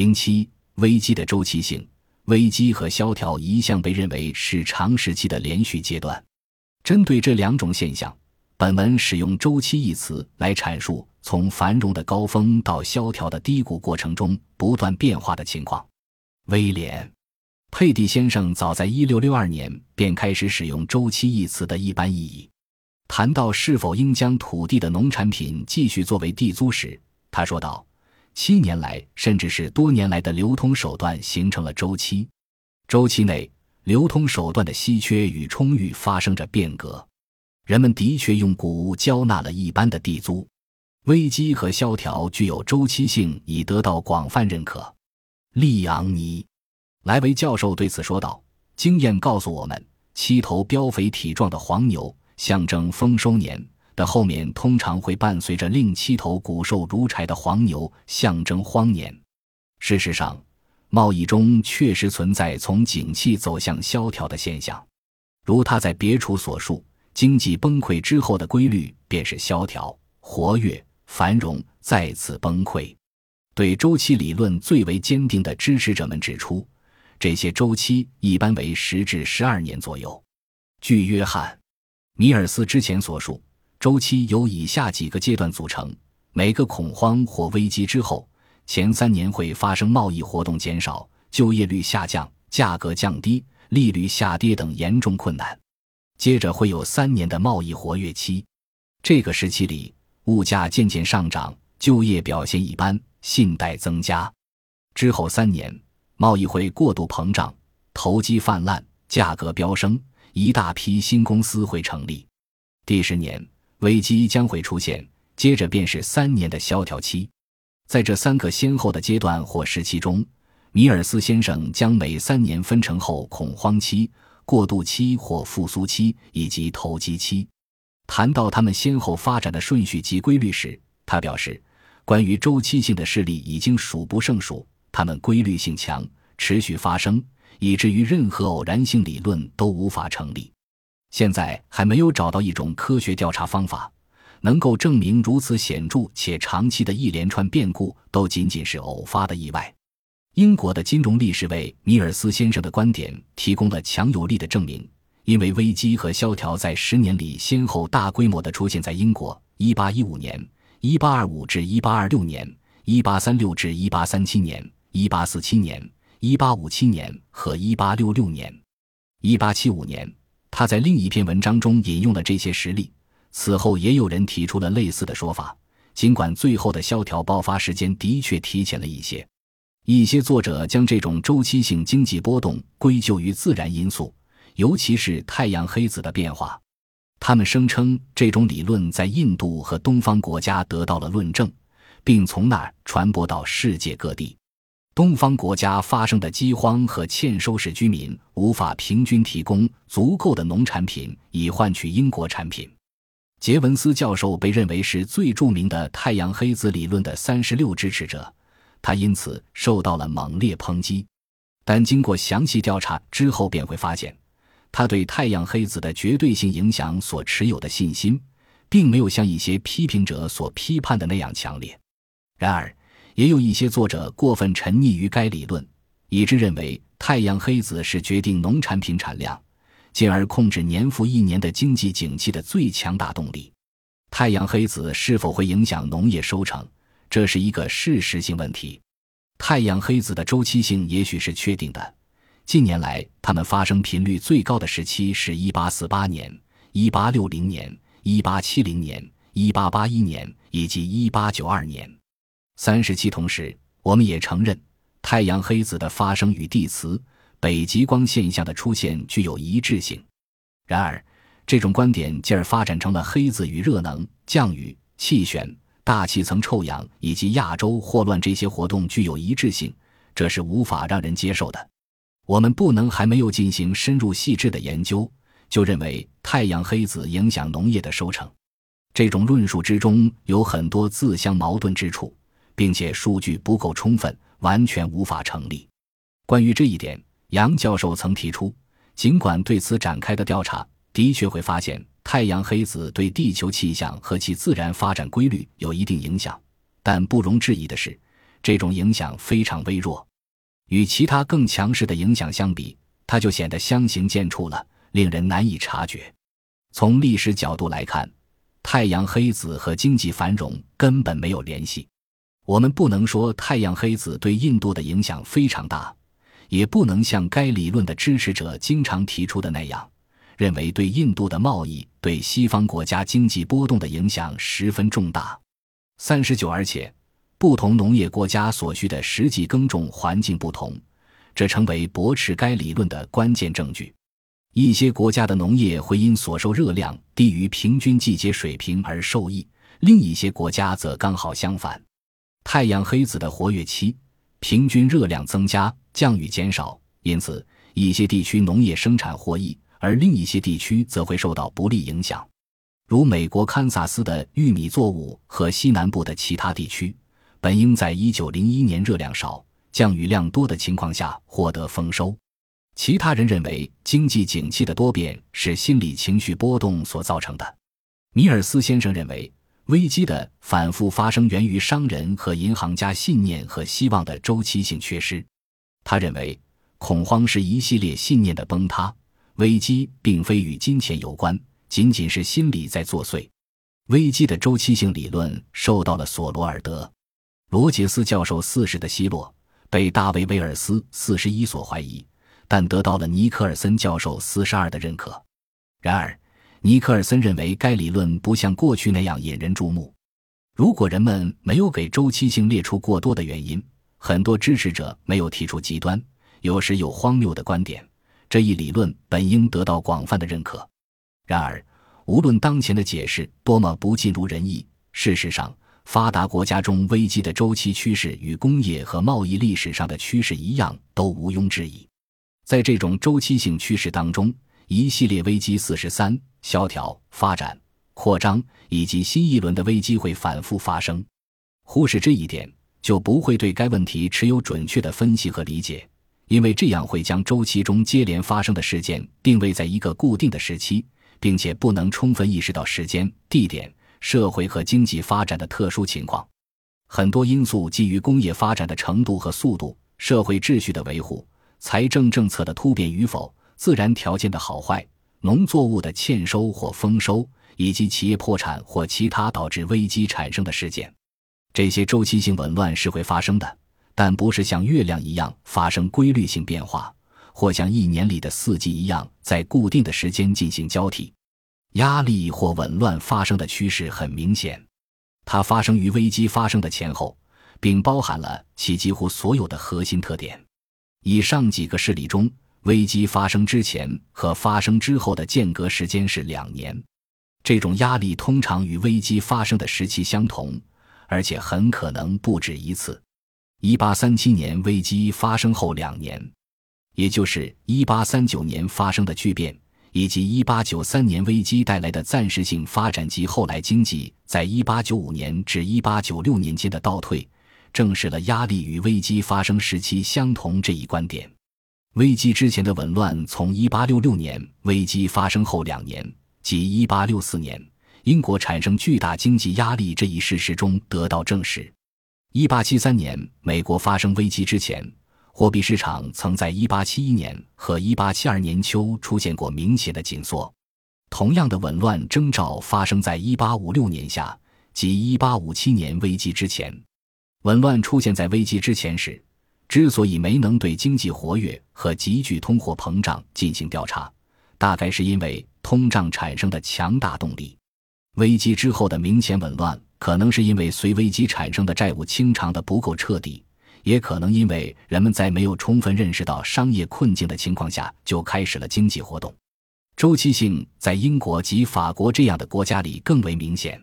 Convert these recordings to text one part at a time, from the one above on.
零七危机的周期性，危机和萧条一向被认为是长时期的连续阶段。针对这两种现象，本文使用“周期”一词来阐述从繁荣的高峰到萧条的低谷过程中不断变化的情况。威廉·佩蒂先生早在1662年便开始使用“周期”一词的一般意义。谈到是否应将土地的农产品继续作为地租时，他说道。七年来，甚至是多年来的流通手段形成了周期。周期内，流通手段的稀缺与充裕发生着变革。人们的确用谷物交纳了一般的地租。危机和萧条具有周期性，已得到广泛认可。利昂尼·莱维教授对此说道：“经验告诉我们，七头膘肥体壮的黄牛象征丰收年。”的后面通常会伴随着另七头骨瘦如柴的黄牛，象征荒年。事实上，贸易中确实存在从景气走向萧条的现象，如他在别处所述，经济崩溃之后的规律便是萧条、活跃、繁荣再次崩溃。对周期理论最为坚定的支持者们指出，这些周期一般为十至十二年左右。据约翰·米尔斯之前所述。周期由以下几个阶段组成：每个恐慌或危机之后，前三年会发生贸易活动减少、就业率下降、价格降低、利率下跌等严重困难；接着会有三年的贸易活跃期，这个时期里物价渐渐上涨，就业表现一般，信贷增加；之后三年贸易会过度膨胀，投机泛滥，价格飙升，一大批新公司会成立；第十年。危机将会出现，接着便是三年的萧条期。在这三个先后的阶段或时期中，米尔斯先生将每三年分成后恐慌期、过渡期或复苏期以及投机期。谈到他们先后发展的顺序及规律时，他表示，关于周期性的事例已经数不胜数，它们规律性强，持续发生，以至于任何偶然性理论都无法成立。现在还没有找到一种科学调查方法，能够证明如此显著且长期的一连串变故都仅仅是偶发的意外。英国的金融历史为米尔斯先生的观点提供了强有力的证明，因为危机和萧条在十年里先后大规模地出现在英国：1815年、1825至1826年、1836至1837年、1847年、1857年和1866年。1875年。他在另一篇文章中引用了这些实例。此后也有人提出了类似的说法，尽管最后的萧条爆发时间的确提前了一些。一些作者将这种周期性经济波动归咎于自然因素，尤其是太阳黑子的变化。他们声称这种理论在印度和东方国家得到了论证，并从那儿传播到世界各地。东方国家发生的饥荒和欠收使居民无法平均提供足够的农产品以换取英国产品。杰文斯教授被认为是最著名的太阳黑子理论的三十六支持者，他因此受到了猛烈抨击。但经过详细调查之后，便会发现他对太阳黑子的绝对性影响所持有的信心，并没有像一些批评者所批判的那样强烈。然而，也有一些作者过分沉溺于该理论，以致认为太阳黑子是决定农产品产量，进而控制年复一年的经济景气的最强大动力。太阳黑子是否会影响农业收成，这是一个事实性问题。太阳黑子的周期性也许是确定的。近年来，它们发生频率最高的时期是1848年、1860年、1870年、1881年以及1892年。三十七。同时，我们也承认，太阳黑子的发生与地磁北极光现象的出现具有一致性。然而，这种观点进而发展成了黑子与热能、降雨、气旋、大气层臭氧以及亚洲霍乱这些活动具有一致性，这是无法让人接受的。我们不能还没有进行深入细致的研究，就认为太阳黑子影响农业的收成。这种论述之中有很多自相矛盾之处。并且数据不够充分，完全无法成立。关于这一点，杨教授曾提出，尽管对此展开的调查的确会发现太阳黑子对地球气象和其自然发展规律有一定影响，但不容置疑的是，这种影响非常微弱。与其他更强势的影响相比，它就显得相形见绌了，令人难以察觉。从历史角度来看，太阳黑子和经济繁荣根本没有联系。我们不能说太阳黑子对印度的影响非常大，也不能像该理论的支持者经常提出的那样，认为对印度的贸易对西方国家经济波动的影响十分重大。三十九，而且。不同农业国家所需的实际耕种环境不同，这成为驳斥该理论的关键证据。一些国家的农业会因所受热量低于平均季节水平而受益，另一些国家则刚好相反。太阳黑子的活跃期，平均热量增加，降雨减少，因此一些地区农业生产获益，而另一些地区则会受到不利影响，如美国堪萨斯的玉米作物和西南部的其他地区。本应在一九零一年热量少、降雨量多的情况下获得丰收。其他人认为，经济景气的多变是心理情绪波动所造成的。米尔斯先生认为，危机的反复发生源于商人和银行家信念和希望的周期性缺失。他认为，恐慌是一系列信念的崩塌，危机并非与金钱有关，仅仅是心理在作祟。危机的周期性理论受到了索罗尔德。罗杰斯教授四十的奚落被大卫威尔斯四十一所怀疑，但得到了尼克尔森教授四十二的认可。然而，尼克尔森认为该理论不像过去那样引人注目。如果人们没有给周期性列出过多的原因，很多支持者没有提出极端、有时有荒谬的观点，这一理论本应得到广泛的认可。然而，无论当前的解释多么不尽如人意，事实上。发达国家中危机的周期趋势与工业和贸易历史上的趋势一样，都毋庸置疑。在这种周期性趋势当中，一系列危机四十三、萧条、发展、扩张以及新一轮的危机会反复发生。忽视这一点，就不会对该问题持有准确的分析和理解，因为这样会将周期中接连发生的事件定位在一个固定的时期，并且不能充分意识到时间、地点。社会和经济发展的特殊情况，很多因素基于工业发展的程度和速度、社会秩序的维护、财政政策的突变与否、自然条件的好坏、农作物的欠收或丰收，以及企业破产或其他导致危机产生的事件。这些周期性紊乱是会发生的，但不是像月亮一样发生规律性变化，或像一年里的四季一样在固定的时间进行交替。压力或紊乱发生的趋势很明显，它发生于危机发生的前后，并包含了其几乎所有的核心特点。以上几个事例中，危机发生之前和发生之后的间隔时间是两年。这种压力通常与危机发生的时期相同，而且很可能不止一次。一八三七年危机发生后两年，也就是一八三九年发生的巨变。以及1893年危机带来的暂时性发展及后来经济在1895年至1896年间的倒退，证实了压力与危机发生时期相同这一观点。危机之前的紊乱从1866年危机发生后两年，即1864年，英国产生巨大经济压力这一事实中得到证实。1873年美国发生危机之前。货币市场曾在1871年和1872年秋出现过明显的紧缩，同样的紊乱征兆发生在1856年夏即1857年危机之前。紊乱出现在危机之前时，之所以没能对经济活跃和急剧通货膨胀进行调查，大概是因为通胀产生的强大动力。危机之后的明显紊乱，可能是因为随危机产生的债务清偿的不够彻底。也可能因为人们在没有充分认识到商业困境的情况下就开始了经济活动，周期性在英国及法国这样的国家里更为明显。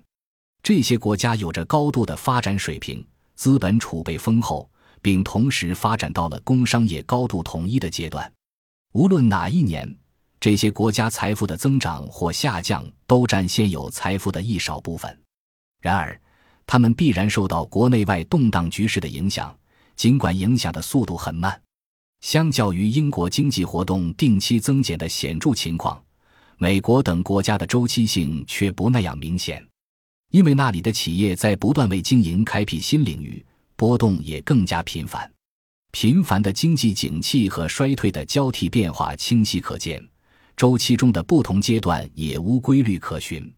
这些国家有着高度的发展水平，资本储备丰厚，并同时发展到了工商业高度统一的阶段。无论哪一年，这些国家财富的增长或下降都占现有财富的一少部分。然而，他们必然受到国内外动荡局势的影响。尽管影响的速度很慢，相较于英国经济活动定期增减的显著情况，美国等国家的周期性却不那样明显。因为那里的企业在不断为经营开辟新领域，波动也更加频繁。频繁的经济景气和衰退的交替变化清晰可见，周期中的不同阶段也无规律可循。